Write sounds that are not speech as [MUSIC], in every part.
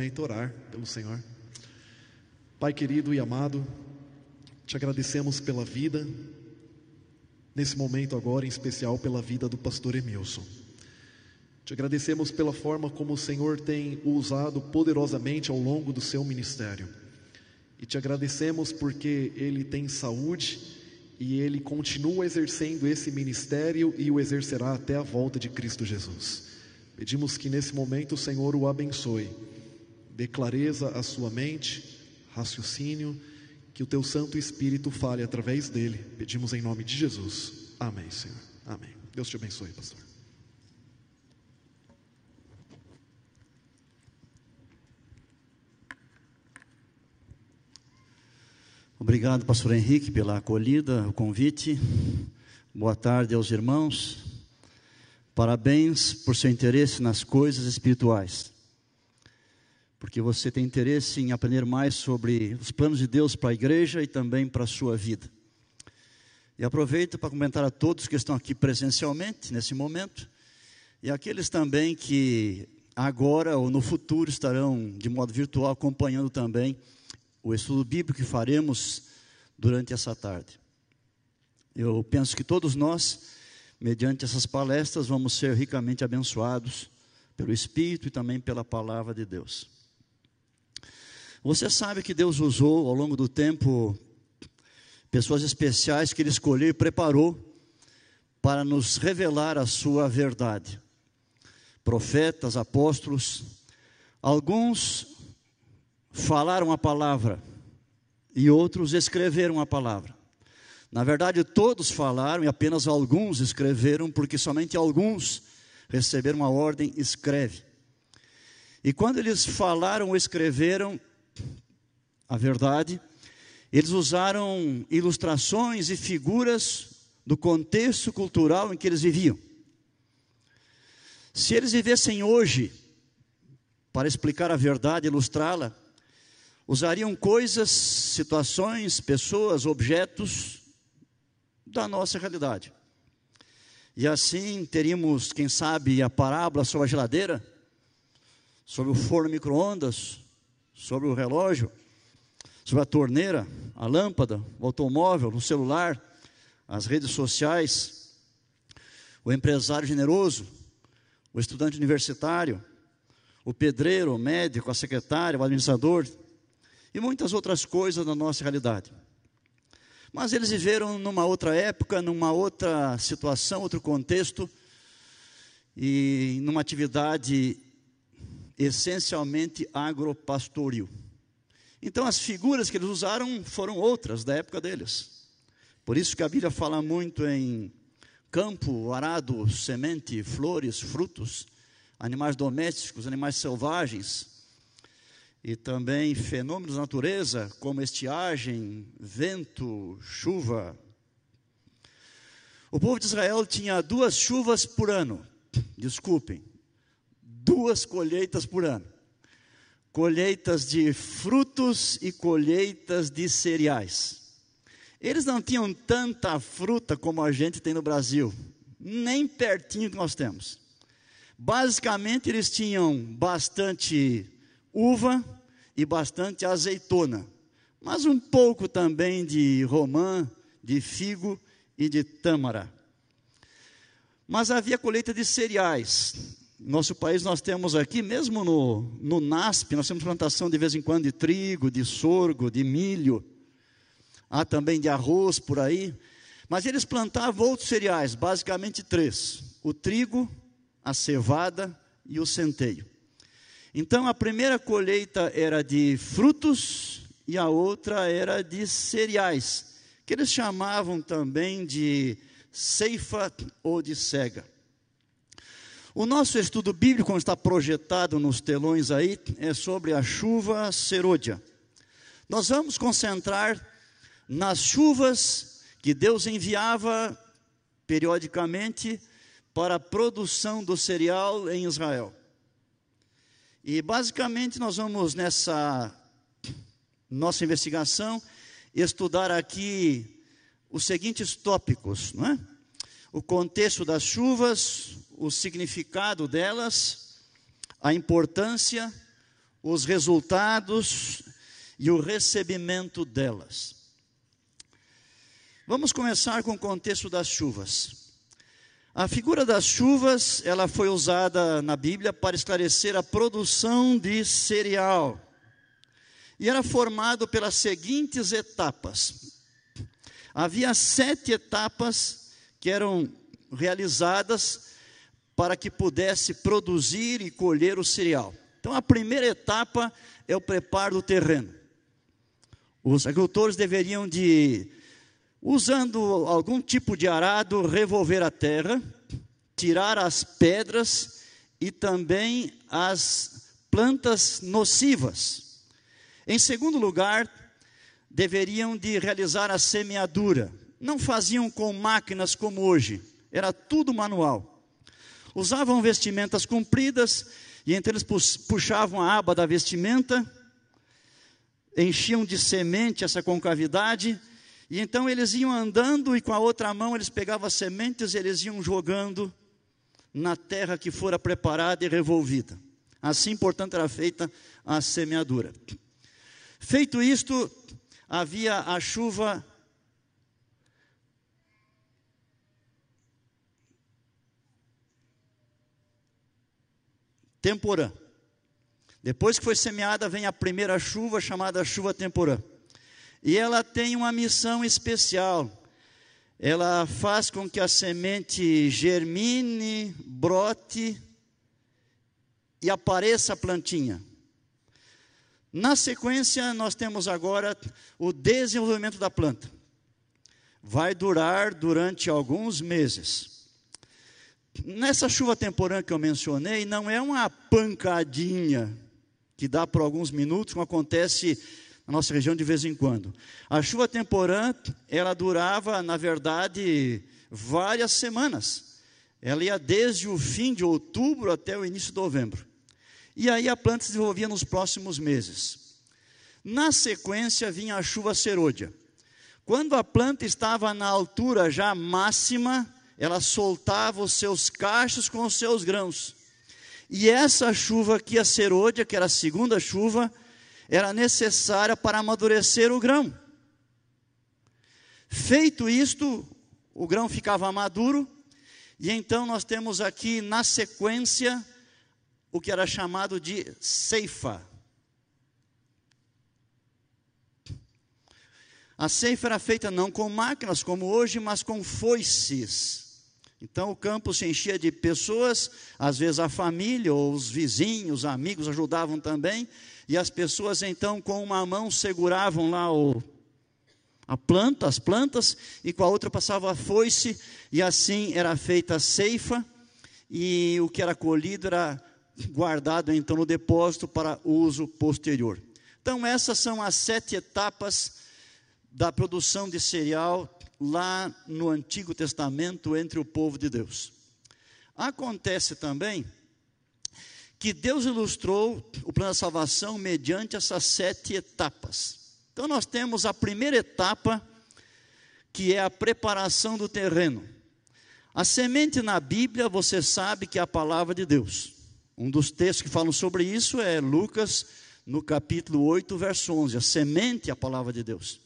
momento orar pelo Senhor. Pai querido e amado, te agradecemos pela vida, nesse momento agora, em especial pela vida do pastor Emilson. Te agradecemos pela forma como o Senhor tem usado poderosamente ao longo do seu ministério. E te agradecemos porque ele tem saúde e ele continua exercendo esse ministério e o exercerá até a volta de Cristo Jesus. Pedimos que nesse momento o Senhor o abençoe, dê clareza à sua mente, raciocínio, que o teu Santo Espírito fale através dele. Pedimos em nome de Jesus. Amém, Senhor. Amém. Deus te abençoe, pastor. Obrigado, pastor Henrique, pela acolhida, o convite. Boa tarde aos irmãos. Parabéns por seu interesse nas coisas espirituais porque você tem interesse em aprender mais sobre os planos de Deus para a igreja e também para a sua vida. E aproveito para comentar a todos que estão aqui presencialmente nesse momento e aqueles também que agora ou no futuro estarão de modo virtual acompanhando também o estudo bíblico que faremos durante essa tarde. Eu penso que todos nós, mediante essas palestras, vamos ser ricamente abençoados pelo Espírito e também pela palavra de Deus. Você sabe que Deus usou ao longo do tempo pessoas especiais que Ele escolheu e preparou para nos revelar a Sua verdade. Profetas, apóstolos, alguns falaram a palavra e outros escreveram a palavra. Na verdade, todos falaram e apenas alguns escreveram, porque somente alguns receberam a ordem: escreve. E quando eles falaram ou escreveram, a verdade, eles usaram ilustrações e figuras do contexto cultural em que eles viviam. Se eles vivessem hoje, para explicar a verdade, ilustrá-la, usariam coisas, situações, pessoas, objetos da nossa realidade. E assim teríamos, quem sabe, a parábola sobre a geladeira, sobre o forno micro-ondas, sobre o relógio, sobre a torneira, a lâmpada, o automóvel, o celular, as redes sociais, o empresário generoso, o estudante universitário, o pedreiro, o médico, a secretária, o administrador e muitas outras coisas da nossa realidade. Mas eles viveram numa outra época, numa outra situação, outro contexto e numa atividade essencialmente agropastoril. Então, as figuras que eles usaram foram outras da época deles. Por isso que a Bíblia fala muito em campo, arado, semente, flores, frutos, animais domésticos, animais selvagens, e também fenômenos da natureza, como estiagem, vento, chuva. O povo de Israel tinha duas chuvas por ano, desculpem, duas colheitas por ano colheitas de frutos e colheitas de cereais. Eles não tinham tanta fruta como a gente tem no Brasil, nem pertinho que nós temos. Basicamente, eles tinham bastante uva e bastante azeitona, mas um pouco também de romã, de figo e de tâmara. Mas havia colheita de cereais, nosso país nós temos aqui, mesmo no, no NASP, nós temos plantação de vez em quando de trigo, de sorgo, de milho, há também de arroz por aí. Mas eles plantavam outros cereais, basicamente três: o trigo, a cevada e o centeio. Então a primeira colheita era de frutos e a outra era de cereais, que eles chamavam também de ceifa ou de cega. O nosso estudo bíblico, como está projetado nos telões aí, é sobre a chuva serôdia. Nós vamos concentrar nas chuvas que Deus enviava periodicamente para a produção do cereal em Israel. E basicamente nós vamos nessa nossa investigação estudar aqui os seguintes tópicos, não é? O contexto das chuvas, o significado delas, a importância, os resultados e o recebimento delas. Vamos começar com o contexto das chuvas. A figura das chuvas, ela foi usada na Bíblia para esclarecer a produção de cereal. E era formado pelas seguintes etapas. Havia sete etapas que eram realizadas para que pudesse produzir e colher o cereal. Então, a primeira etapa é o preparo do terreno. Os agricultores deveriam de usando algum tipo de arado, revolver a terra, tirar as pedras e também as plantas nocivas. Em segundo lugar, deveriam de realizar a semeadura. Não faziam com máquinas como hoje, era tudo manual. Usavam vestimentas compridas e então eles puxavam a aba da vestimenta, enchiam de semente essa concavidade e então eles iam andando e com a outra mão eles pegavam as sementes e eles iam jogando na terra que fora preparada e revolvida. Assim, portanto, era feita a semeadura. Feito isto, havia a chuva temporã. Depois que foi semeada, vem a primeira chuva, chamada chuva temporã. E ela tem uma missão especial. Ela faz com que a semente germine, brote e apareça a plantinha. Na sequência, nós temos agora o desenvolvimento da planta. Vai durar durante alguns meses. Nessa chuva temporã que eu mencionei, não é uma pancadinha que dá por alguns minutos, como acontece na nossa região de vez em quando. A chuva temporã, ela durava, na verdade, várias semanas. Ela ia desde o fim de outubro até o início de novembro. E aí a planta se desenvolvia nos próximos meses. Na sequência vinha a chuva serôdia. Quando a planta estava na altura já máxima, ela soltava os seus cachos com os seus grãos. E essa chuva aqui, a serôdia, que era a segunda chuva, era necessária para amadurecer o grão. Feito isto, o grão ficava maduro, e então nós temos aqui na sequência o que era chamado de ceifa. A ceifa era feita não com máquinas como hoje, mas com foices. Então o campo se enchia de pessoas, às vezes a família ou os vizinhos, amigos ajudavam também, e as pessoas então com uma mão seguravam lá o, a planta, as plantas, e com a outra passava a foice, e assim era feita a ceifa, e o que era colhido era guardado então no depósito para uso posterior. Então, essas são as sete etapas da produção de cereal lá no Antigo Testamento entre o povo de Deus. Acontece também que Deus ilustrou o plano da salvação mediante essas sete etapas. Então, nós temos a primeira etapa, que é a preparação do terreno. A semente na Bíblia, você sabe que é a palavra de Deus. Um dos textos que falam sobre isso é Lucas, no capítulo 8, verso 11. A semente é a palavra de Deus.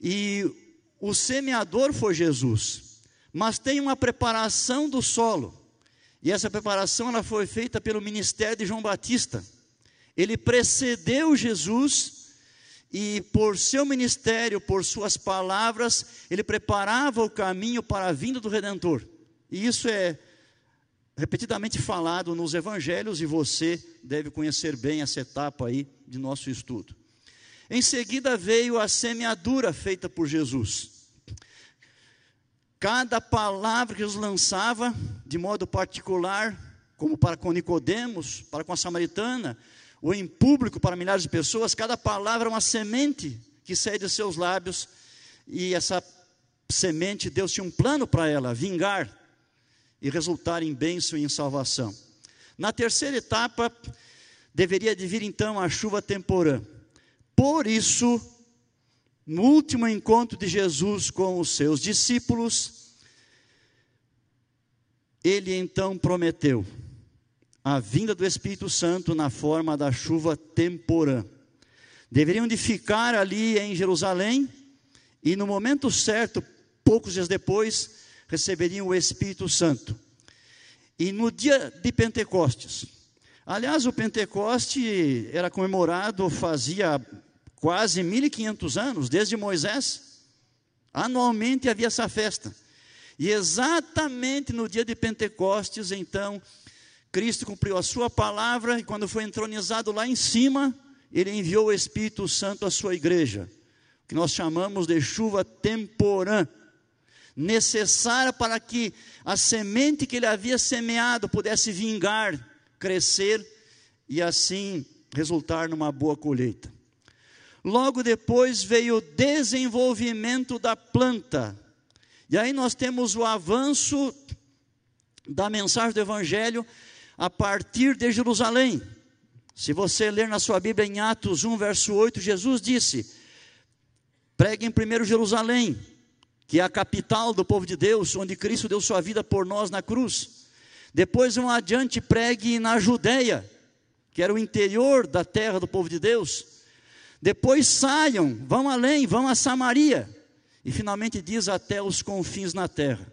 E o semeador foi Jesus, mas tem uma preparação do solo. E essa preparação ela foi feita pelo ministério de João Batista. Ele precedeu Jesus e por seu ministério, por suas palavras, ele preparava o caminho para a vinda do redentor. E isso é repetidamente falado nos evangelhos e você deve conhecer bem essa etapa aí de nosso estudo. Em seguida veio a semeadura feita por Jesus. Cada palavra que Jesus lançava, de modo particular, como para com Nicodemos, para com a samaritana, ou em público para milhares de pessoas, cada palavra é uma semente que sai de seus lábios, e essa semente, Deus tinha um plano para ela, vingar e resultar em bênção e em salvação. Na terceira etapa, deveria de vir então a chuva temporã. Por isso, no último encontro de Jesus com os seus discípulos, ele então prometeu: a vinda do Espírito Santo na forma da chuva temporã. Deveriam de ficar ali em Jerusalém e no momento certo, poucos dias depois, receberiam o Espírito Santo. E no dia de Pentecostes, aliás, o Pentecoste era comemorado fazia quase 1500 anos, desde Moisés. Anualmente havia essa festa. E exatamente no dia de Pentecostes, então, Cristo cumpriu a sua palavra e quando foi entronizado lá em cima, ele enviou o Espírito Santo à sua igreja, que nós chamamos de chuva temporã, necessária para que a semente que ele havia semeado pudesse vingar, crescer e assim resultar numa boa colheita. Logo depois veio o desenvolvimento da planta. E aí nós temos o avanço da mensagem do Evangelho a partir de Jerusalém. Se você ler na sua Bíblia em Atos 1, verso 8, Jesus disse: pregue em primeiro Jerusalém, que é a capital do povo de Deus, onde Cristo deu sua vida por nós na cruz. Depois, um adiante, pregue na Judéia, que era o interior da terra do povo de Deus. Depois saiam, vão além, vão a Samaria. E finalmente diz até os confins na terra.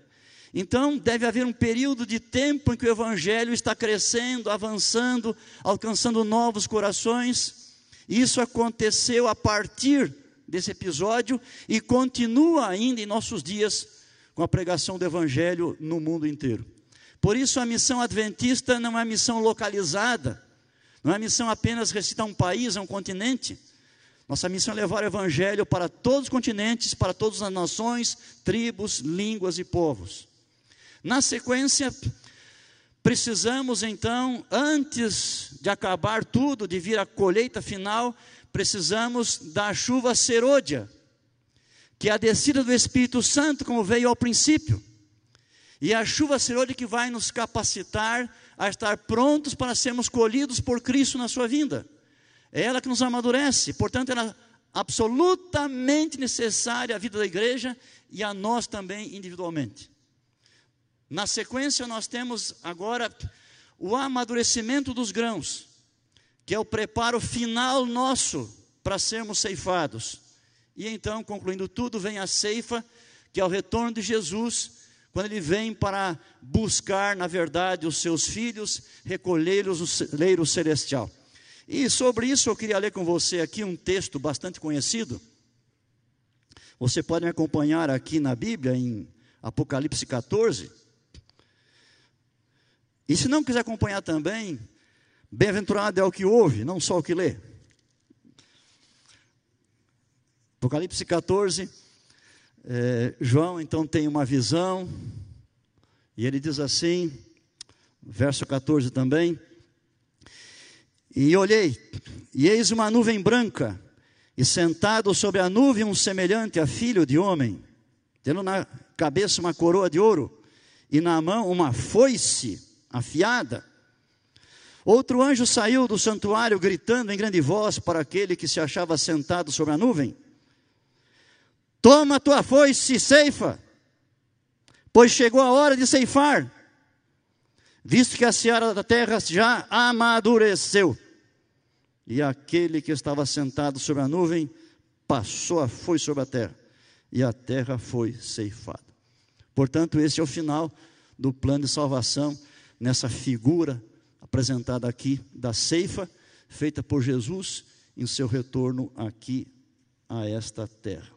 Então, deve haver um período de tempo em que o Evangelho está crescendo, avançando, alcançando novos corações. Isso aconteceu a partir desse episódio e continua ainda em nossos dias com a pregação do Evangelho no mundo inteiro. Por isso, a missão adventista não é missão localizada, não é missão apenas recitar um país, um continente. Nossa missão é levar o Evangelho para todos os continentes, para todas as nações, tribos, línguas e povos. Na sequência, precisamos então, antes de acabar tudo, de vir a colheita final, precisamos da chuva serôdia, que é a descida do Espírito Santo, como veio ao princípio. E a chuva serôdia que vai nos capacitar a estar prontos para sermos colhidos por Cristo na sua vinda. É ela que nos amadurece, portanto, ela é absolutamente necessária à vida da igreja e a nós também individualmente. Na sequência, nós temos agora o amadurecimento dos grãos, que é o preparo final nosso para sermos ceifados. E então, concluindo tudo, vem a ceifa, que é o retorno de Jesus, quando ele vem para buscar, na verdade, os seus filhos, recolhê-los no celeiro celestial. E sobre isso eu queria ler com você aqui um texto bastante conhecido. Você pode me acompanhar aqui na Bíblia, em Apocalipse 14. E se não quiser acompanhar também, bem-aventurado é o que ouve, não só o que lê. Apocalipse 14, é, João então tem uma visão, e ele diz assim, verso 14 também: E olhei, e eis uma nuvem branca, e sentado sobre a nuvem um semelhante a filho de homem, tendo na cabeça uma coroa de ouro, e na mão uma foice afiada. Outro anjo saiu do santuário gritando em grande voz para aquele que se achava sentado sobre a nuvem: Toma tua foice e ceifa, pois chegou a hora de ceifar, visto que a seara da terra já amadureceu. E aquele que estava sentado sobre a nuvem passou a foice sobre a terra, e a terra foi ceifada. Portanto, esse é o final do plano de salvação nessa figura apresentada aqui da ceifa, feita por Jesus em seu retorno aqui a esta terra.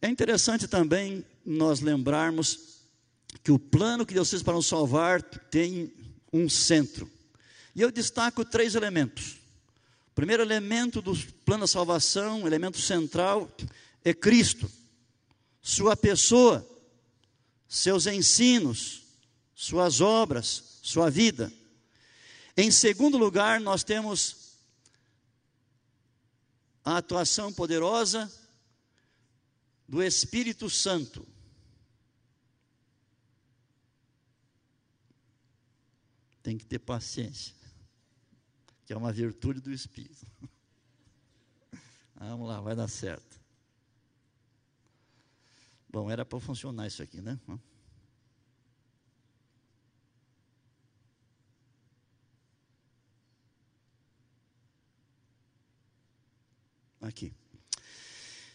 É interessante também nós lembrarmos que o plano que Deus fez para nos salvar tem um centro. E eu destaco três elementos. O primeiro elemento do plano da salvação, elemento central, é Cristo, Sua pessoa seus ensinos, suas obras, sua vida. Em segundo lugar, nós temos a atuação poderosa do Espírito Santo. tem que ter paciência, que é uma virtude do Espírito. [LAUGHS] Ah, vamos lá, vai dar certo. Bom, era para funcionar isso aqui, né? Aqui.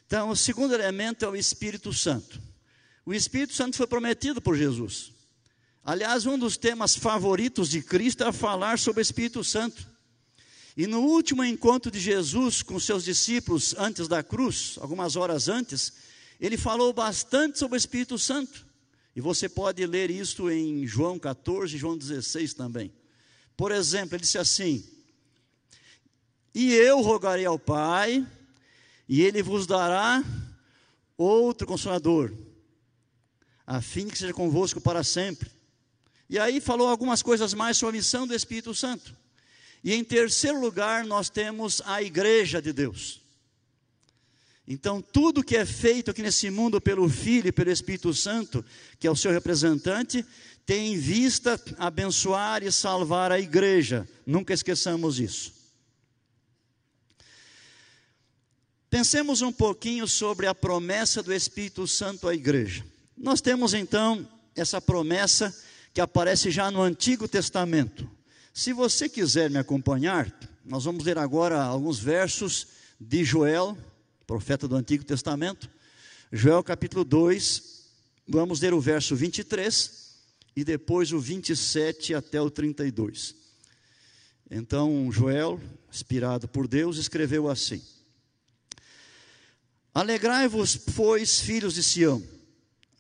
Então, o segundo elemento é o Espírito Santo. O Espírito Santo foi prometido por Jesus. Aliás, um dos temas favoritos de Cristo é falar sobre o Espírito Santo. E no último encontro de Jesus com seus discípulos antes da cruz, algumas horas antes, ele falou bastante sobre o Espírito Santo. E você pode ler isso em João 14, João 16 também. Por exemplo, ele disse assim: E eu rogarei ao Pai, e ele vos dará outro consolador, a fim que seja convosco para sempre. E aí falou algumas coisas mais sobre a missão do Espírito Santo. E em terceiro lugar, nós temos a igreja de Deus. Então, tudo que é feito aqui nesse mundo pelo Filho e pelo Espírito Santo, que é o seu representante, tem em vista abençoar e salvar a igreja. Nunca esqueçamos isso. Pensemos um pouquinho sobre a promessa do Espírito Santo à igreja. Nós temos então essa promessa que aparece já no Antigo Testamento. Se você quiser me acompanhar, nós vamos ler agora alguns versos de Joel, profeta do Antigo Testamento, Joel capítulo 2, vamos ler o verso 23 e depois o 27 até o 32. Então, Joel, inspirado por Deus, escreveu assim: Alegrai-vos, pois, filhos de Sião,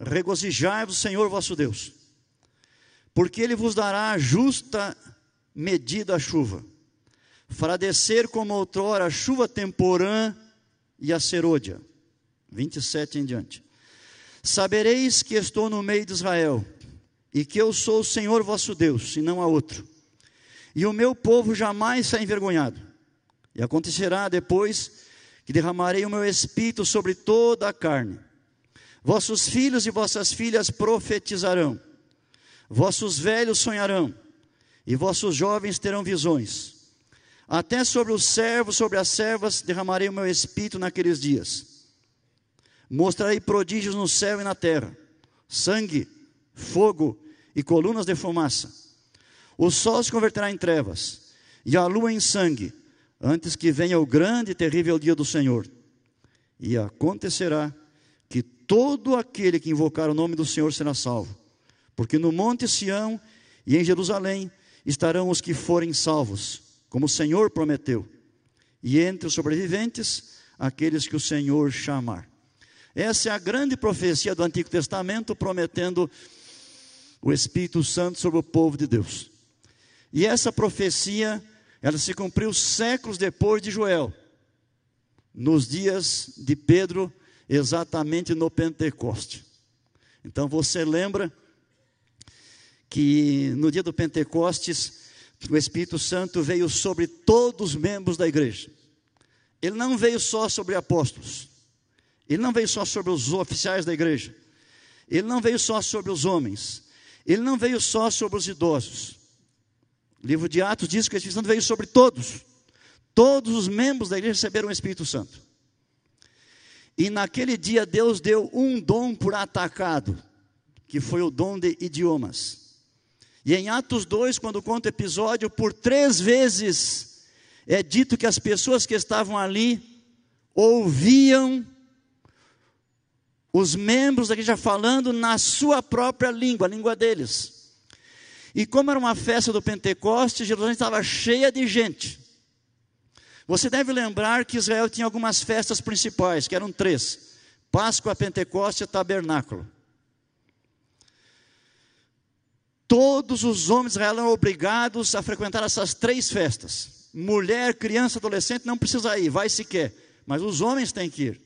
regozijai-vos, Senhor vosso Deus, porque Ele vos dará justa medida a chuva, fará descer como outrora a chuva temporã e a serôdia. 27 em diante. Sabereis que estou no meio de Israel, e que eu sou o Senhor vosso Deus, e não há outro. E o meu povo jamais será envergonhado. E acontecerá depois que derramarei o meu espírito sobre toda a carne. Vossos filhos e vossas filhas profetizarão, vossos velhos sonharão, e vossos jovens terão visões. Até sobre os servos, sobre as servas, derramarei o meu espírito naqueles dias. Mostrarei prodígios no céu e na terra: sangue, fogo e colunas de fumaça. O sol se converterá em trevas, e a lua em sangue, antes que venha o grande e terrível dia do Senhor. E acontecerá que todo aquele que invocar o nome do Senhor será salvo, porque no monte Sião e em Jerusalém estarão os que forem salvos como o Senhor prometeu, e entre os sobreviventes, aqueles que o Senhor chamar. Essa é a grande profecia do Antigo Testamento prometendo o Espírito Santo sobre o povo de Deus. E essa profecia, ela se cumpriu séculos depois de Joel, nos dias de Pedro, exatamente no Pentecoste. Então você lembra que no dia do Pentecostes, o Espírito Santo veio sobre todos os membros da igreja. Ele não veio só sobre apóstolos. Ele não veio só sobre os oficiais da igreja. Ele não veio só sobre os homens. Ele não veio só sobre os idosos. O livro de Atos diz que o Espírito Santo veio sobre todos. Todos os membros da igreja receberam o Espírito Santo. E naquele dia Deus deu um dom por atacado, que foi o dom de idiomas. E em Atos 2, quando conta o episódio, por três vezes é dito que as pessoas que estavam ali ouviam os membros da igreja falando na sua própria língua, a língua deles. E como era uma festa do Pentecoste, Jerusalém estava cheia de gente. Você deve lembrar que Israel tinha algumas festas principais, que eram três: Páscoa, Pentecoste e Tabernáculo. Todos os homens de Israel eram obrigados a frequentar essas três festas. Mulher, criança, adolescente não precisa ir, vai se quer, mas os homens têm que ir.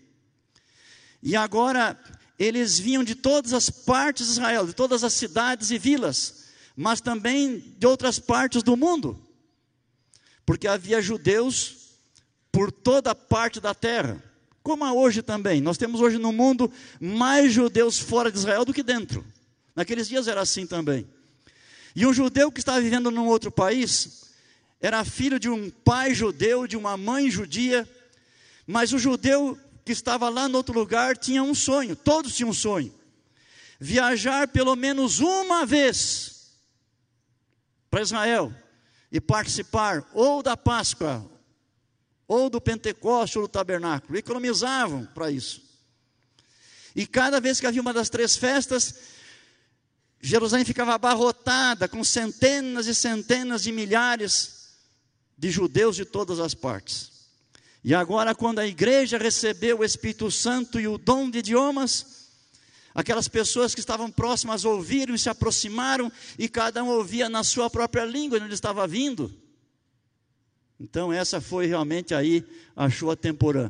E agora eles vinham de todas as partes de Israel, de todas as cidades e vilas, mas também de outras partes do mundo, porque havia judeus por toda parte da terra, como há hoje também. Nós temos hoje no mundo mais judeus fora de Israel do que dentro. Naqueles dias era assim também. E um judeu que estava vivendo num outro país, era filho de um pai judeu, de uma mãe judia, mas o judeu que estava lá no outro lugar tinha um sonho, todos tinham um sonho: viajar pelo menos uma vez para Israel e participar ou da Páscoa, ou do Pentecoste ou do tabernáculo. Economizavam para isso. E cada vez que havia uma das três festas, Jerusalém ficava abarrotada com centenas e centenas de milhares de judeus de todas as partes. E agora, quando a igreja recebeu o Espírito Santo e o dom de idiomas, aquelas pessoas que estavam próximas ouviram e se aproximaram, e cada um ouvia na sua própria língua onde estava vindo. Então, essa foi realmente aí a chuva temporã.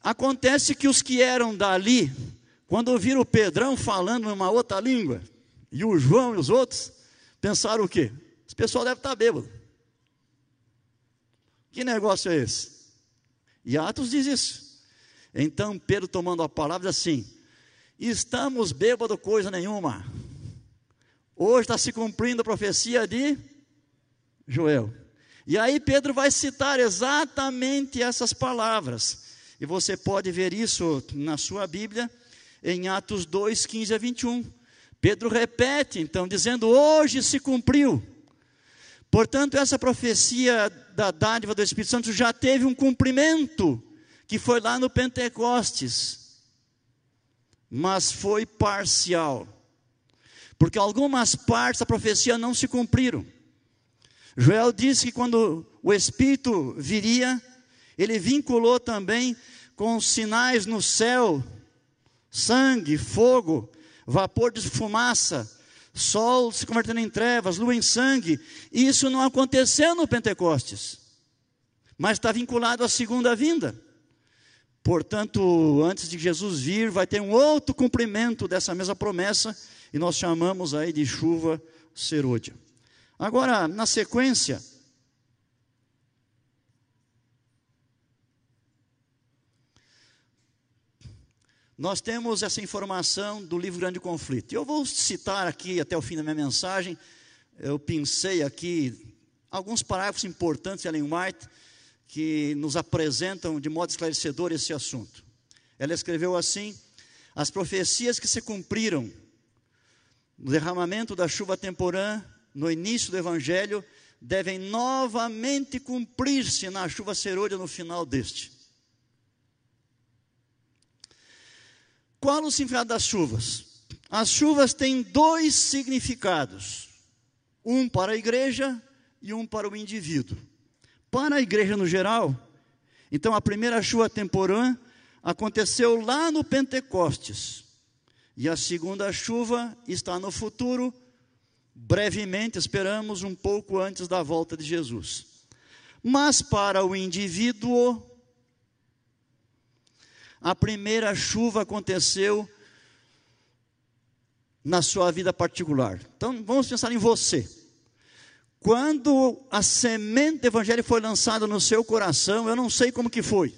Acontece que os que eram dali, quando ouviram o Pedrão falando numa outra língua, e o João e os outros, pensaram o quê? Esse pessoal deve estar bêbado. Que negócio é esse? E Atos diz isso. Então Pedro, tomando a palavra, diz assim: Estamos bêbados coisa nenhuma. Hoje está se cumprindo a profecia de Joel. E aí Pedro vai citar exatamente essas palavras. E você pode ver isso na sua Bíblia, em Atos 2, 15 a 21. Pedro repete, então, dizendo: Hoje se cumpriu. Portanto, essa profecia da dádiva do Espírito Santo já teve um cumprimento, que foi lá no Pentecostes, mas foi parcial, porque algumas partes da profecia não se cumpriram. Joel disse que quando o Espírito viria, ele vinculou também com sinais no céu, sangue, fogo, vapor de fumaça, sol se convertendo em trevas, lua em sangue. Isso não aconteceu no Pentecostes, mas está vinculado à segunda vinda. Portanto, antes de Jesus vir, vai ter um outro cumprimento dessa mesma promessa, e nós chamamos aí de chuva serôdia. Agora, na sequência, nós temos essa informação do livro Grande Conflito. Eu vou citar aqui até o fim da minha mensagem, eu pensei aqui alguns parágrafos importantes de Ellen White que nos apresentam de modo esclarecedor esse assunto. Ela escreveu assim: as profecias que se cumpriram no derramamento da chuva temporã, no início do Evangelho, devem novamente cumprir-se na chuva serôdia no final deste. Qual o significado das chuvas? As chuvas têm dois significados: um para a igreja e um para o indivíduo. Para a igreja no geral, então a primeira chuva temporã aconteceu lá no Pentecostes, e a segunda chuva está no futuro, brevemente, esperamos, um pouco antes da volta de Jesus. Mas para o indivíduo, a primeira chuva aconteceu na sua vida particular. Então, vamos pensar em você. Quando a semente do evangelho foi lançada no seu coração, eu não sei como que foi.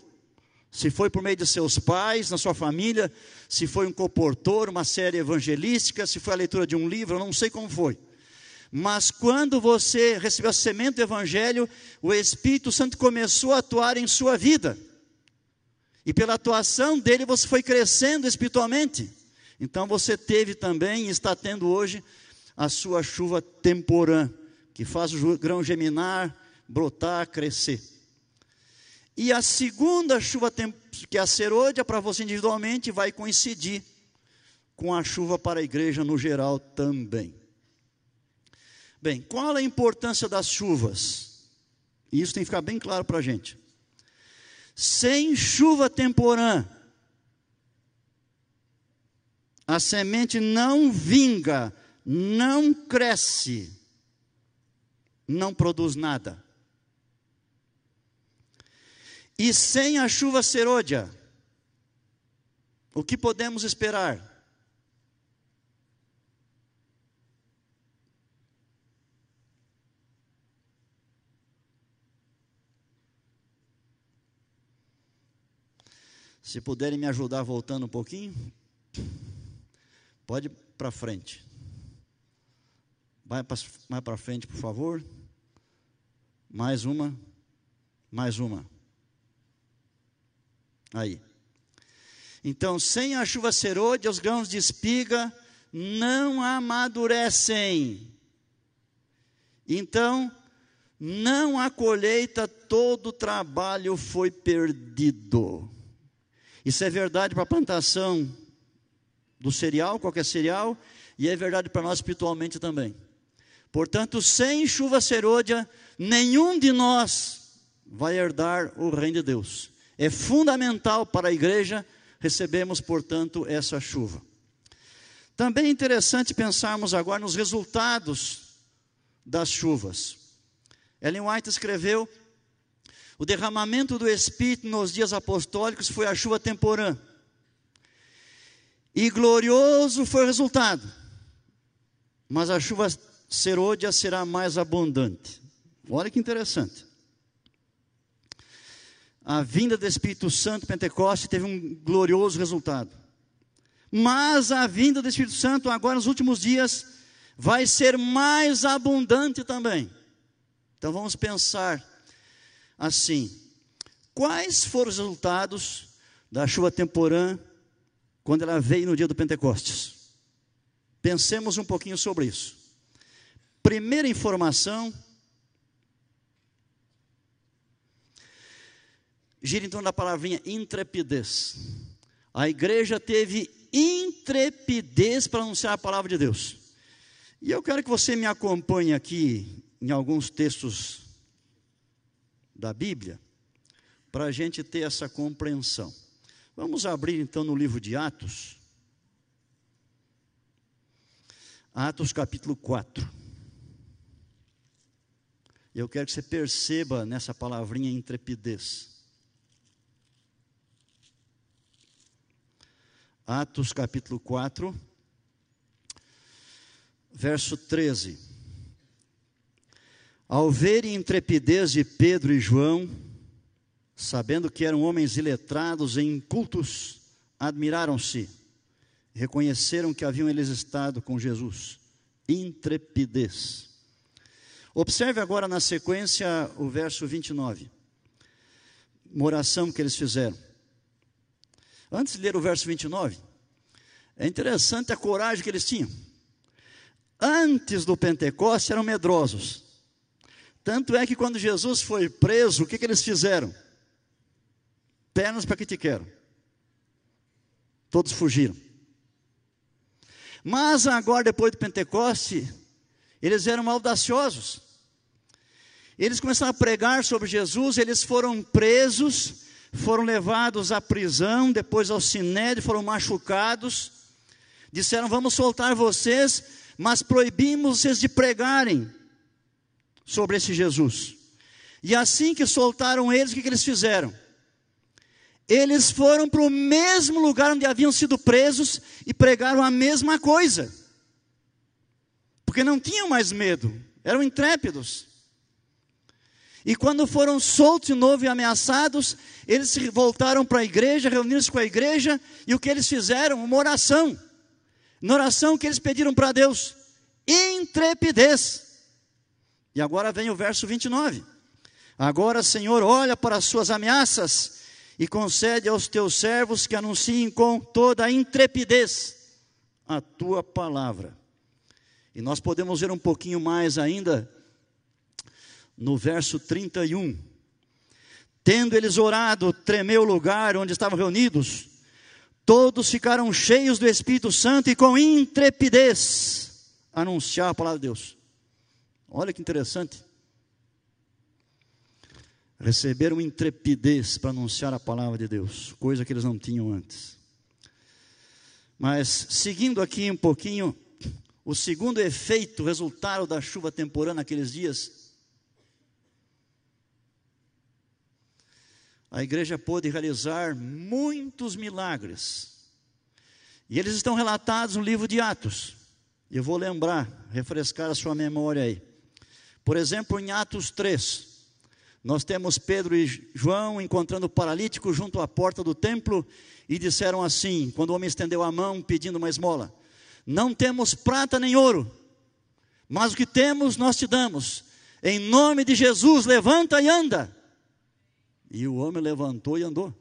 Se foi por meio de seus pais, na sua família, se foi um comportor, uma série evangelística, se foi a leitura de um livro, eu não sei como foi. Mas quando você recebeu a semente do evangelho, o Espírito Santo começou a atuar em sua vida. E pela atuação dele você foi crescendo espiritualmente. Então você teve também e está tendo hoje a sua chuva temporã, que faz o grão geminar, brotar, crescer. E a segunda chuva, que é a serôdia, para você individualmente, vai coincidir com a chuva para a igreja no geral também. Bem, qual a importância das chuvas? Isso tem que ficar bem claro para a gente sem chuva temporã, a semente não vinga, não cresce, não produz nada. E sem a chuva serôdia, o que podemos esperar? Se puderem me ajudar voltando um pouquinho, pode para frente. Vai para frente, por favor. Mais uma. Mais uma. Aí. Então, sem a chuva serôdia, os grãos de espiga não amadurecem. Então, não há colheita, todo o trabalho foi perdido. Isso é verdade para a plantação do cereal, qualquer cereal, e é verdade para nós espiritualmente também. Portanto, sem chuva serôdia, nenhum de nós vai herdar o reino de Deus. É fundamental para a igreja recebemos, portanto, essa chuva. Também é interessante pensarmos agora nos resultados das chuvas. Ellen White escreveu: o derramamento do Espírito nos dias apostólicos foi a chuva temporã. E glorioso foi o resultado. Mas a chuva serôdia será mais abundante. Olha que interessante. A vinda do Espírito Santo Pentecoste teve um glorioso resultado. Mas a vinda do Espírito Santo agora nos últimos dias vai ser mais abundante também. Então vamos pensar assim: quais foram os resultados da chuva temporã quando ela veio no dia do Pentecostes? Pensemos um pouquinho sobre isso. Primeira informação. Gira torno da palavrinha intrepidez. A igreja teve intrepidez para anunciar a palavra de Deus. E eu quero que você me acompanhe aqui em alguns textos da Bíblia, para a gente ter essa compreensão. Vamos abrir então no livro de Atos. Atos capítulo 4. Eu quero que você perceba nessa palavrinha intrepidez. Atos capítulo 4, verso 13. Ao verem a intrepidez de Pedro e João, sabendo que eram homens iletrados e incultos, admiraram-se, reconheceram que haviam eles estado com Jesus. Intrepidez. Observe agora na sequência o verso 29. Uma oração que eles fizeram. Antes de ler o verso 29, é interessante a coragem que eles tinham. Antes do Pentecoste eram medrosos. Tanto é que quando Jesus foi preso, o que, que eles fizeram? Pernas para que te quero. Todos fugiram. Mas agora, depois do Pentecoste, eles eram audaciosos. Eles começaram a pregar sobre Jesus, eles foram presos, foram levados à prisão, depois ao sinédrio, foram machucados. Disseram: Vamos soltar vocês, mas proibimos vocês de pregarem sobre esse Jesus. E assim que soltaram eles, o que, que eles fizeram? Eles foram para o mesmo lugar onde haviam sido presos e pregaram a mesma coisa. Porque não tinham mais medo, eram intrépidos. E quando foram soltos de novo e ameaçados, eles se voltaram para a igreja, reuniram-se com a igreja, e o que eles fizeram? Uma oração. Na oração que eles pediram para Deus: intrepidez. E agora vem o verso 29. Agora, Senhor, olha para as suas ameaças e concede aos teus servos que anunciem com toda a intrepidez a tua palavra. E nós podemos ver um pouquinho mais ainda no verso 31. Tendo eles orado, tremeu o lugar onde estavam reunidos, todos ficaram cheios do Espírito Santo e com intrepidez anunciar a palavra de Deus. Olha que interessante. Receberam intrepidez para anunciar a palavra de Deus, coisa que eles não tinham antes. Mas, seguindo aqui um pouquinho, o segundo efeito, resultado da chuva temporã naqueles dias, a igreja pôde realizar muitos milagres. E eles estão relatados no livro de Atos. Eu vou lembrar, refrescar a sua memória aí. Por exemplo, em Atos 3, nós temos Pedro e João encontrando o paralítico junto à porta do templo e disseram assim, quando o homem estendeu a mão pedindo uma esmola: Não temos prata nem ouro, mas o que temos nós te damos. Em nome de Jesus, levanta e anda. E o homem levantou e andou.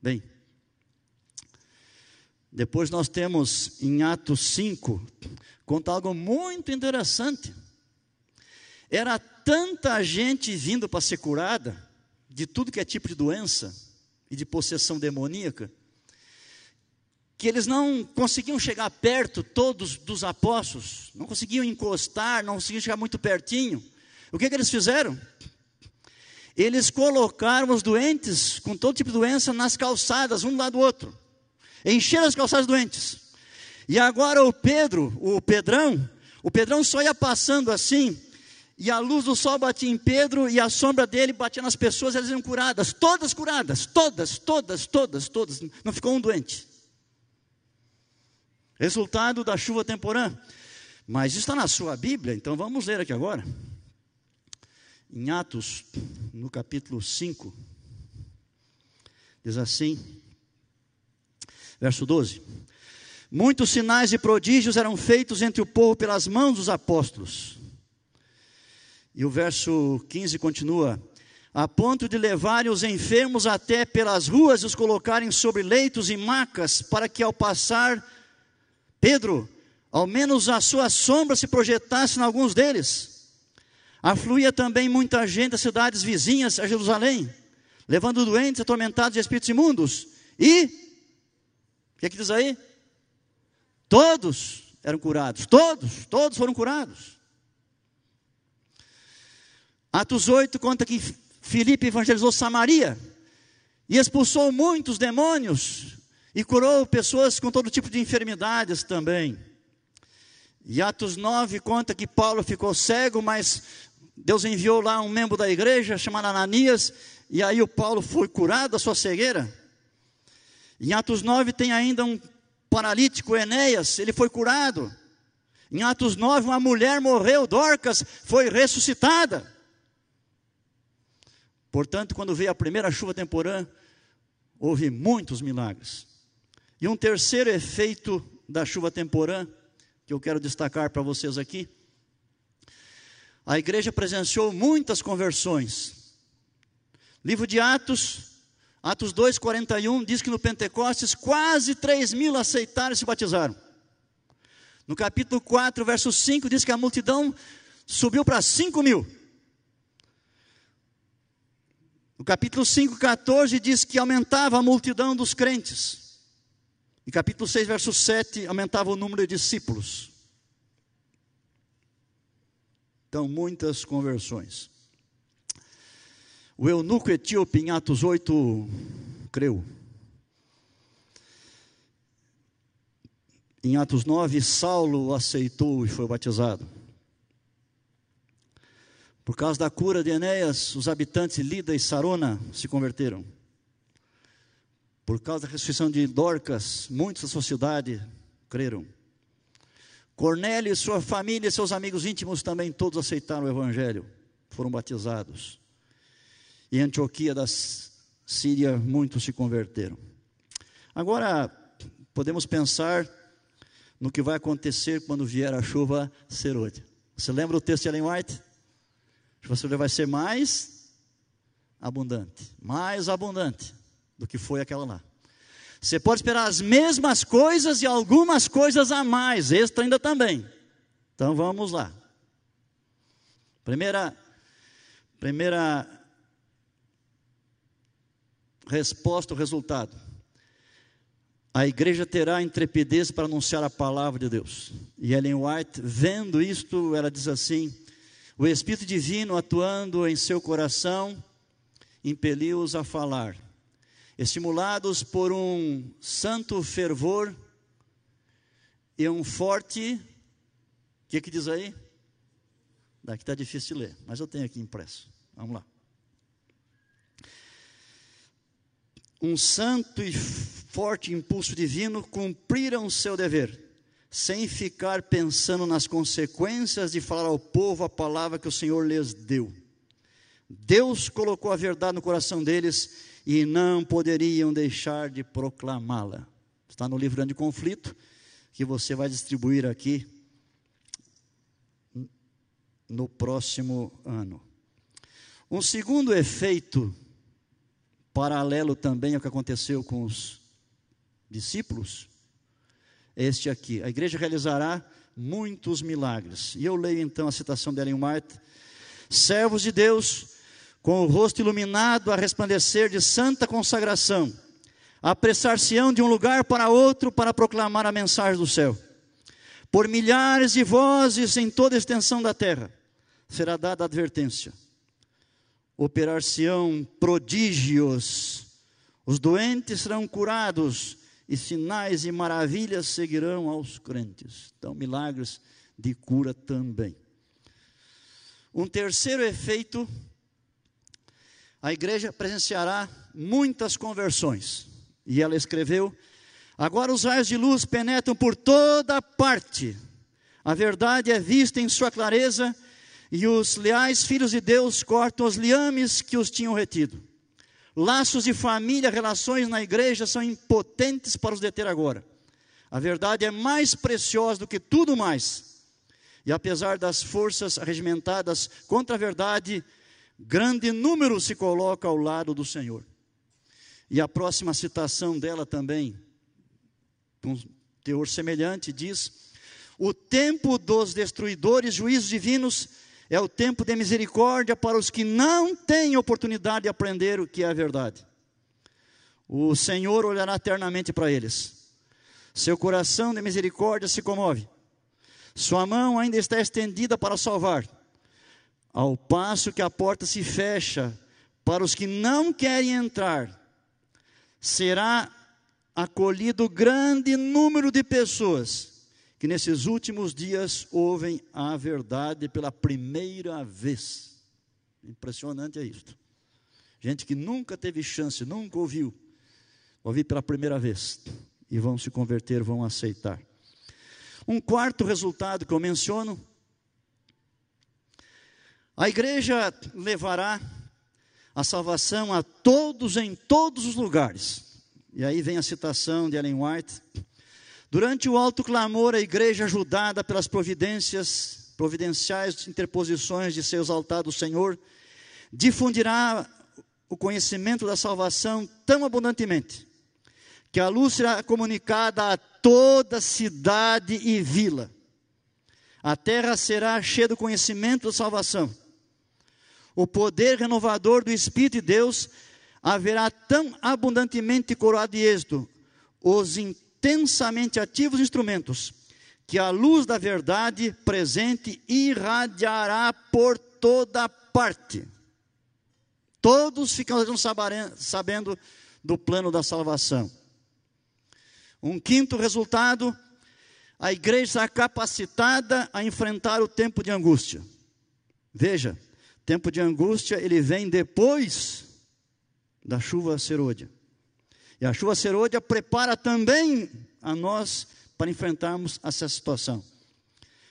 Bem, Depois nós temos em Atos 5, conta algo muito interessante. Era tanta gente vindo para ser curada, de tudo que é tipo de doença e de possessão demoníaca, que eles não conseguiam chegar perto, todos dos apóstolos, não conseguiam encostar, não conseguiam chegar muito pertinho. O que, que eles fizeram? Eles colocaram os doentes com todo tipo de doença nas calçadas, um do lado do outro. Encheram as calçadas doentes. E agora o Pedro, o Pedrão, o Pedrão só ia passando assim, e a luz do sol batia em Pedro e a sombra dele batia nas pessoas, elas eram curadas, todas curadas, todas, todas, todas, todas, não ficou um doente. Resultado da chuva temporã. Mas isso está na sua Bíblia, então vamos ler aqui agora. Em Atos, no capítulo 5, diz assim, verso 12: Muitos sinais e prodígios eram feitos entre o povo pelas mãos dos apóstolos. E o verso 15 continua: a ponto de levarem os enfermos até pelas ruas e os colocarem sobre leitos e macas, para que ao passar Pedro, ao menos a sua sombra se projetasse em alguns deles. Afluía também muita gente das cidades vizinhas a Jerusalém, levando doentes atormentados de espíritos imundos. E, o que, é que diz aí? Todos eram curados, todos, todos foram curados. Atos 8 conta que Filipe evangelizou Samaria e expulsou muitos demônios e curou pessoas com todo tipo de enfermidades também. E Atos 9 conta que Paulo ficou cego, mas Deus enviou lá um membro da igreja chamado Ananias, e aí o Paulo foi curado da sua cegueira. Em Atos 9 tem ainda um paralítico, Enéas, ele foi curado. Em Atos 9, uma mulher morreu, Dorcas, foi ressuscitada. Portanto, quando veio a primeira chuva temporã, houve muitos milagres. E um terceiro efeito da chuva temporã, que eu quero destacar para vocês aqui, a igreja presenciou muitas conversões. Livro de Atos, Atos 2, 41, diz que no Pentecostes quase 3 mil aceitaram e se batizaram. No capítulo 4, verso 5, diz que a multidão subiu para 5 mil. No capítulo 5, 14 diz que aumentava a multidão dos crentes. E capítulo 6, verso 7, aumentava o número de discípulos. Então, muitas conversões. O eunuco etíope, em Atos 8, creu. Em Atos 9, Saulo aceitou e foi batizado. Por causa da cura de Enéas, os habitantes de Lida e Sarona se converteram. Por causa da ressurreição de Dorcas, muitos da sociedade creram. Cornélio e sua família e seus amigos íntimos também todos aceitaram o evangelho, foram batizados. E Antioquia da Síria muitos se converteram. Agora podemos pensar no que vai acontecer quando vier a chuva serôdia. Você lembra o texto de Ellen White? você vai ser mais abundante, mais abundante do que foi aquela lá. Você pode esperar as mesmas coisas e algumas coisas a mais, extra ainda também. Então vamos lá. Primeira, primeira resposta, o resultado. A igreja terá intrepidez para anunciar a palavra de Deus. E Ellen White, vendo isto, ela diz assim: o Espírito Divino atuando em seu coração impeliu-os a falar. Estimulados por um santo fervor e um forte. O que, que diz aí? Daqui está difícil de ler, mas eu tenho aqui impresso. Vamos lá. Um santo e forte impulso divino cumpriram seu dever sem ficar pensando nas consequências de falar ao povo a palavra que o Senhor lhes deu. Deus colocou a verdade no coração deles e não poderiam deixar de proclamá-la. Está no livro Grande Conflito, que você vai distribuir aqui no próximo ano. Um segundo efeito, paralelo também ao que aconteceu com os discípulos, este aqui: a igreja realizará muitos milagres. E eu leio então a citação de Ellen White: servos de Deus, com o rosto iluminado a resplandecer de santa consagração, apressar-se-ão de um lugar para outro para proclamar a mensagem do céu. Por milhares de vozes em toda a extensão da terra será dada advertência. Operar-se-ão prodígios, os doentes serão curados, e sinais e maravilhas seguirão aos crentes. Então, milagres de cura também. Um terceiro efeito, a igreja presenciará muitas conversões. E ela escreveu: Agora os raios de luz penetram por toda parte. A verdade é vista em sua clareza, e os leais filhos de Deus cortam os liames que os tinham retido. Laços de família, relações na igreja são impotentes para os deter agora. A verdade é mais preciosa do que tudo mais. E apesar das forças regimentadas contra a verdade, grande número se coloca ao lado do Senhor. E a próxima citação dela também, com teor semelhante, diz: O tempo dos destruidores juízos divinos é o tempo de misericórdia para os que não têm oportunidade de aprender o que é a verdade. O Senhor olhará eternamente para eles. Seu coração de misericórdia se comove. Sua mão ainda está estendida para salvar. Ao passo que a porta se fecha para os que não querem entrar, será acolhido grande número de pessoas que nesses últimos dias ouvem a verdade pela primeira vez. Impressionante é isto. Gente que nunca teve chance, nunca ouviu, ouvir pela primeira vez e vão se converter, vão aceitar. Um quarto resultado que eu menciono: a igreja levará a salvação a todos em todos os lugares. E aí vem a citação de Ellen White Durante o alto clamor, a igreja, ajudada pelas providências, providenciais interposições de seu exaltado Senhor, difundirá o conhecimento da salvação tão abundantemente, que a luz será comunicada a toda cidade e vila. A terra será cheia do conhecimento da salvação. O poder renovador do Espírito de Deus haverá tão abundantemente coroado de êxito, os intensamente ativos instrumentos, que a luz da verdade presente irradiará por toda parte. Todos ficam sabendo do plano da salvação. Um quinto resultado, a igreja está capacitada a enfrentar o tempo de angústia. Veja, tempo de angústia, ele vem depois da chuva serôdia. E a chuva serôdia prepara também a nós para enfrentarmos essa situação.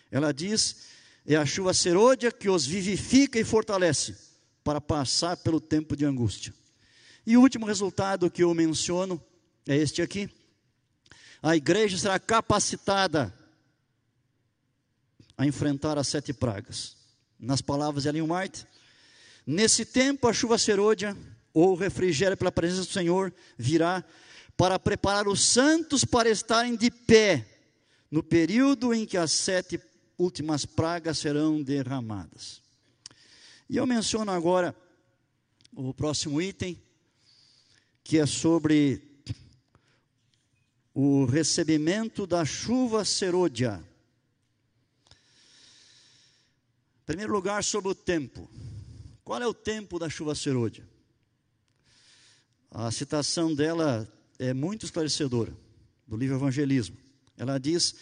Ela diz: é a chuva serôdia que os vivifica e fortalece para passar pelo tempo de angústia. E o último resultado que eu menciono é este aqui. A igreja será capacitada a enfrentar as sete pragas. Nas palavras de Ellen White, nesse tempo a chuva serôdia ou refrigério pela presença do Senhor virá para preparar os santos para estarem de pé no período em que as sete últimas pragas serão derramadas. E eu menciono agora o próximo item, que é sobre o recebimento da chuva serôdia. Em primeiro lugar, sobre o tempo. Qual é o tempo da chuva serôdia? A citação dela é muito esclarecedora, do livro Evangelismo. Ela diz: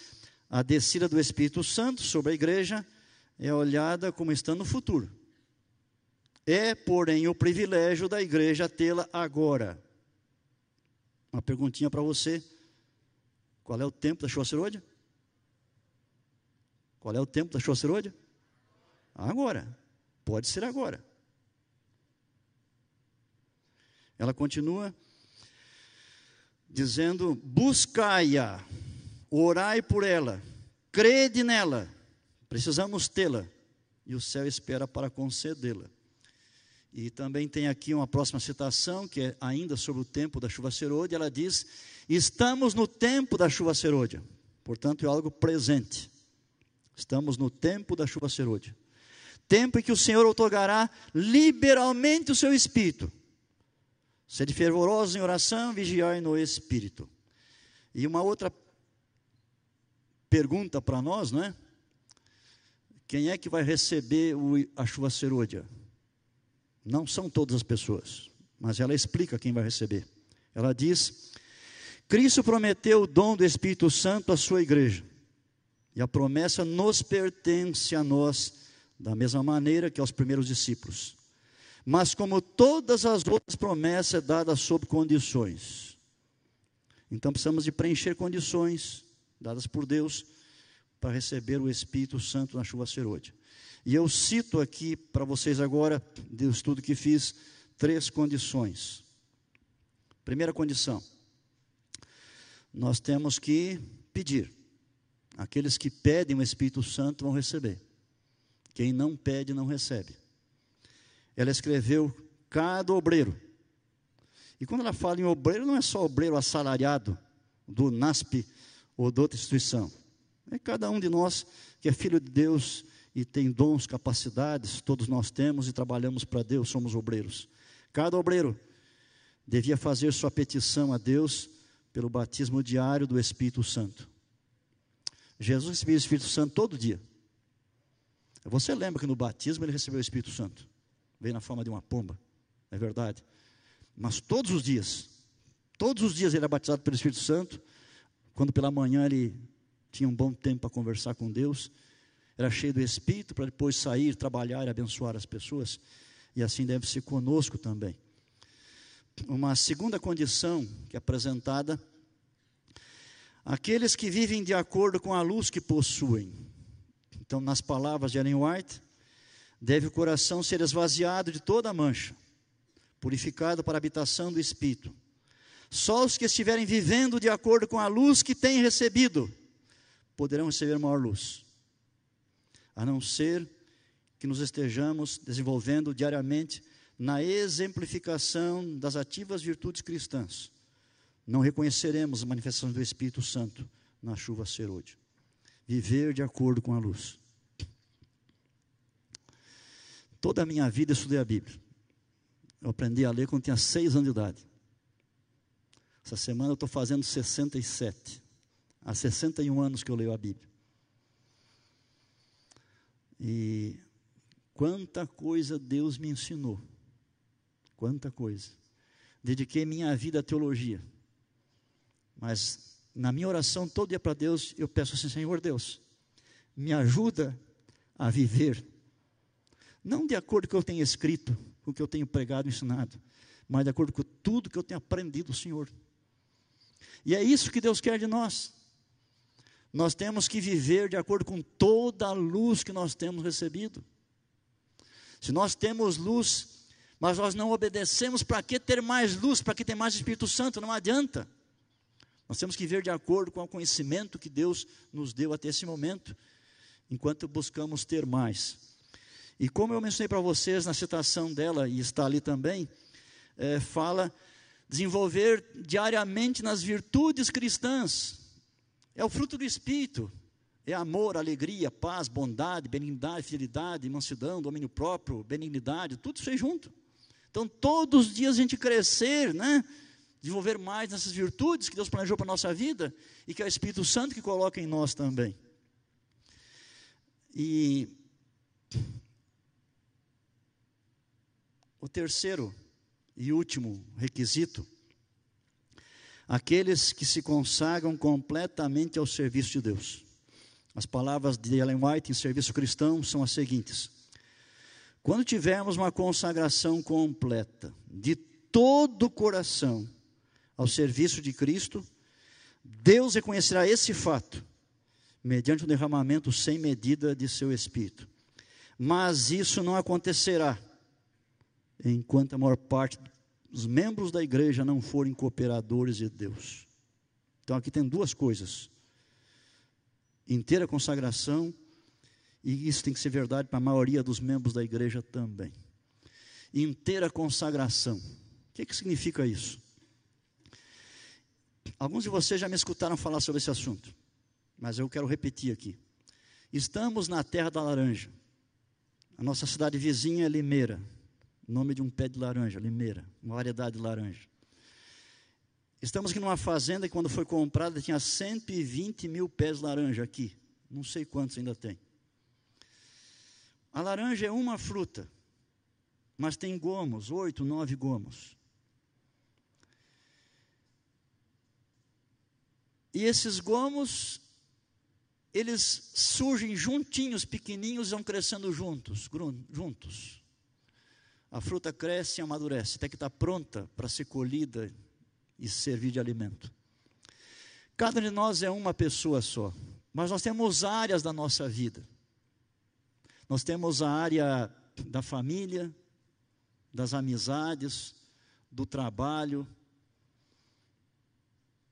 a descida do Espírito Santo sobre a igreja é olhada como estando no futuro. É, porém, o privilégio da igreja tê-la agora. Uma perguntinha para você: qual é o tempo da chuva serôdia? Qual é o tempo da chuva serôdia? Agora. Pode ser agora. Ela continua dizendo: buscai-a, orai por ela, crede nela, precisamos tê-la, e o céu espera para concedê-la. E também tem aqui uma próxima citação, que é ainda sobre o tempo da chuva serôdia, ela diz: Estamos no tempo da chuva serôdia. Portanto, é algo presente. Estamos no tempo da chuva serôdia. Tempo em que o Senhor otorgará liberalmente o seu espírito. Sede fervorosos em oração, vigiai no espírito. E uma outra pergunta para nós, não é? Quem é que vai receber o, a chuva serôdia? Não são todas as pessoas, mas ela explica quem vai receber. Ela diz: Cristo prometeu o dom do Espírito Santo à sua igreja. E a promessa nos pertence a nós, da mesma maneira que aos primeiros discípulos. Mas, como todas as outras promessas, é dada sob condições. Então, precisamos de preencher condições dadas por Deus para receber o Espírito Santo na chuva serôdia. E eu cito aqui para vocês agora, do estudo que fiz, três condições. Primeira condição: nós temos que pedir. Aqueles que pedem o Espírito Santo vão receber. Quem não pede, não recebe. Ela escreveu cada obreiro. E quando ela fala em obreiro, não é só obreiro assalariado do NASP ou de outra instituição. É cada um de nós que é filho de Deus e tem dons, capacidades, todos nós temos e trabalhamos para Deus, somos obreiros. Cada obreiro devia fazer sua petição a Deus pelo batismo diário do Espírito Santo. Jesus recebia o Espírito Santo todo dia. Você lembra que no batismo ele recebeu o Espírito Santo? Veio na forma de uma pomba, é verdade. Mas todos os dias, todos os dias ele era batizado pelo Espírito Santo. Quando pela manhã ele tinha um bom tempo para conversar com Deus, era cheio do Espírito para depois sair, trabalhar e abençoar as pessoas. E assim deve ser conosco também. Uma segunda condição que é apresentada aqueles que vivem de acordo com a luz que possuem. Então, nas palavras de Ellen White, deve o coração ser esvaziado de toda mancha, purificado para a habitação do Espírito. Só os que estiverem vivendo de acordo com a luz que têm recebido poderão receber maior luz. A não ser que nos estejamos desenvolvendo diariamente na exemplificação das ativas virtudes cristãs. Não reconheceremos a manifestação do Espírito Santo na chuva serôdia. Viver de acordo com a luz. Toda a minha vida estudei a Bíblia. Eu aprendi a ler quando tinha seis anos de idade. Essa semana eu estou fazendo 67. Há 61 anos que eu leio a Bíblia. E quanta coisa Deus me ensinou. Quanta coisa. Dediquei minha vida à teologia. Mas na minha oração todo dia para Deus, eu peço assim: Senhor Deus, me ajuda a viver, não de acordo com o que eu tenho escrito, com o que eu tenho pregado e ensinado, mas de acordo com tudo que eu tenho aprendido do Senhor. E é isso que Deus quer de nós. Nós temos que viver de acordo com toda a luz que nós temos recebido. Se nós temos luz, mas nós não obedecemos, para que ter mais luz? Para que ter mais Espírito Santo? Não adianta. Nós temos que viver de acordo com o conhecimento que Deus nos deu até esse momento, enquanto buscamos ter mais. E como eu mencionei para vocês na citação dela, e está ali também, é, fala desenvolver diariamente nas virtudes cristãs. É o fruto do Espírito. É amor, alegria, paz, bondade, benignidade, fidelidade, mansidão, domínio próprio, benignidade, tudo isso aí junto. Então, todos os dias a gente crescer, né? Desenvolver mais nessas virtudes que Deus planejou para a nossa vida e que é o Espírito Santo que coloca em nós também. E o terceiro e último requisito aqueles que se consagram completamente ao serviço de Deus. As palavras de Ellen White em Serviço Cristão são as seguintes: Quando tivermos uma consagração completa, de todo o coração, ao serviço de Cristo, Deus reconhecerá esse fato, mediante o derramamento sem medida de seu Espírito. Mas isso não acontecerá enquanto a maior parte os membros da igreja não forem cooperadores de Deus. Então aqui tem duas coisas: inteira consagração, e isso tem que ser verdade para a maioria dos membros da igreja também. Inteira consagração. O que, que significa isso? Alguns de vocês já me escutaram falar sobre esse assunto. mas eu quero repetir aqui. Estamos na terra da laranja. A nossa cidade vizinha é Limeira, nome de um pé de laranja, Limeira, uma variedade de laranja. Estamos aqui numa fazenda que, quando foi comprada, tinha 120 mil pés de laranja aqui. Não sei quantos ainda tem. A laranja é uma fruta, mas tem gomos, oito, nove gomos. E esses gomos, eles surgem juntinhos, pequenininhos, vão crescendo juntos, juntos. A fruta cresce e amadurece, até que está pronta para ser colhida e servir de alimento. Cada um de nós é uma pessoa só, mas nós temos áreas da nossa vida. Nós temos a área da família, das amizades, do trabalho,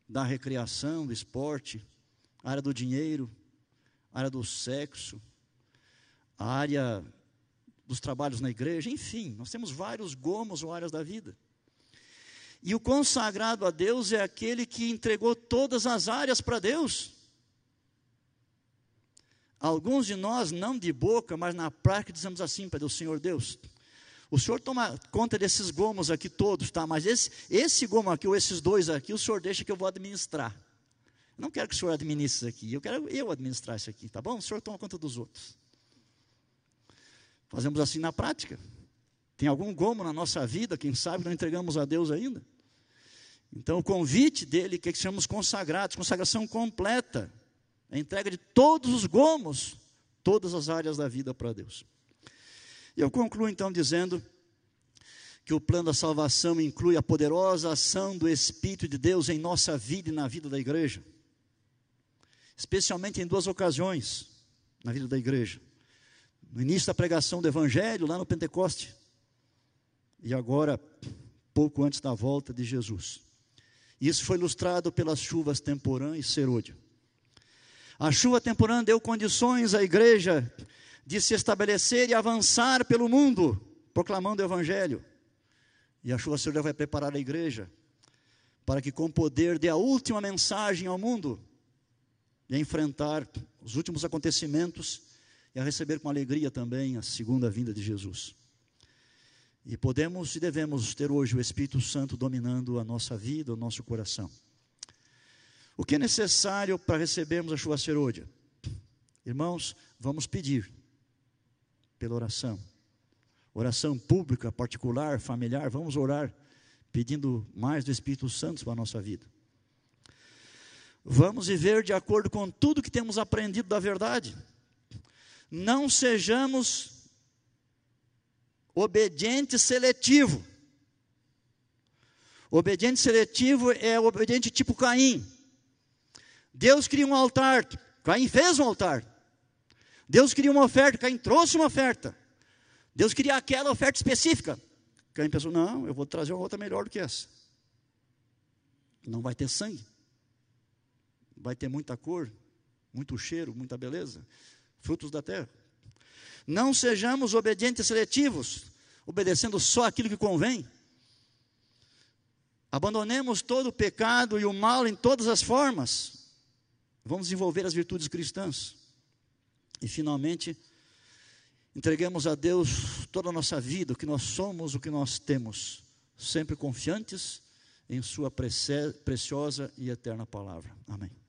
da recreação, do esporte, a área do dinheiro, a área do sexo, a área dos trabalhos na igreja, enfim, nós temos vários gomos ou áreas da vida. E o consagrado a Deus é aquele que entregou todas as áreas para Deus. Alguns de nós, não de boca, mas na prática, dizemos assim para Deus: Senhor Deus, o Senhor toma conta desses gomos aqui todos, tá? Mas esse, esse gomo aqui, ou esses dois aqui, o Senhor deixa que eu vou administrar. Não quero que o Senhor administre isso aqui, eu quero eu administrar isso aqui, tá bom? O Senhor toma conta dos outros. Fazemos assim na prática. Tem algum gomo na nossa vida, quem sabe não entregamos a Deus ainda? Então, o convite dele, que chamamos consagrados, consagração completa a entrega de todos os gomos, todas as áreas da vida para Deus. E eu concluo então dizendo que o plano da salvação inclui a poderosa ação do Espírito de Deus em nossa vida e na vida da igreja, especialmente em duas ocasiões na vida da igreja: no início da pregação do Evangelho, lá no Pentecoste, e agora, pouco antes da volta de Jesus. Isso foi ilustrado pelas chuvas temporã e serôdia. A chuva temporânea deu condições à igreja de se estabelecer e avançar pelo mundo, proclamando o Evangelho. E a chuva serôdia vai preparar a igreja para que, com poder, dê a última mensagem ao mundo e enfrentar os últimos acontecimentos e a receber com alegria também a segunda vinda de Jesus. E podemos e devemos ter hoje o Espírito Santo dominando a nossa vida, o nosso coração. O que é necessário para recebermos a chuva serôdia? Irmãos, vamos pedir pela oração. Oração pública, particular, familiar, vamos orar pedindo mais do Espírito Santo para a nossa vida. Vamos viver de acordo com tudo que temos aprendido da verdade. Não sejamos obediente seletivo. Obediente seletivo é obediente tipo Caim. Deus cria um altar, Caim fez um altar. Deus queria uma oferta, Caim trouxe uma oferta. Deus queria aquela oferta específica. Caim pensou: não, eu vou trazer uma outra melhor do que essa. Não vai ter sangue, vai ter muita cor, muito cheiro, muita beleza, frutos da terra. Não sejamos obedientes seletivos, obedecendo só aquilo que convém. Abandonemos todo o pecado e o mal em todas as formas. Vamos desenvolver as virtudes cristãs. E finalmente, entreguemos a Deus toda a nossa vida, o que nós somos, o que nós temos, sempre confiantes em Sua preciosa e eterna palavra. Amém.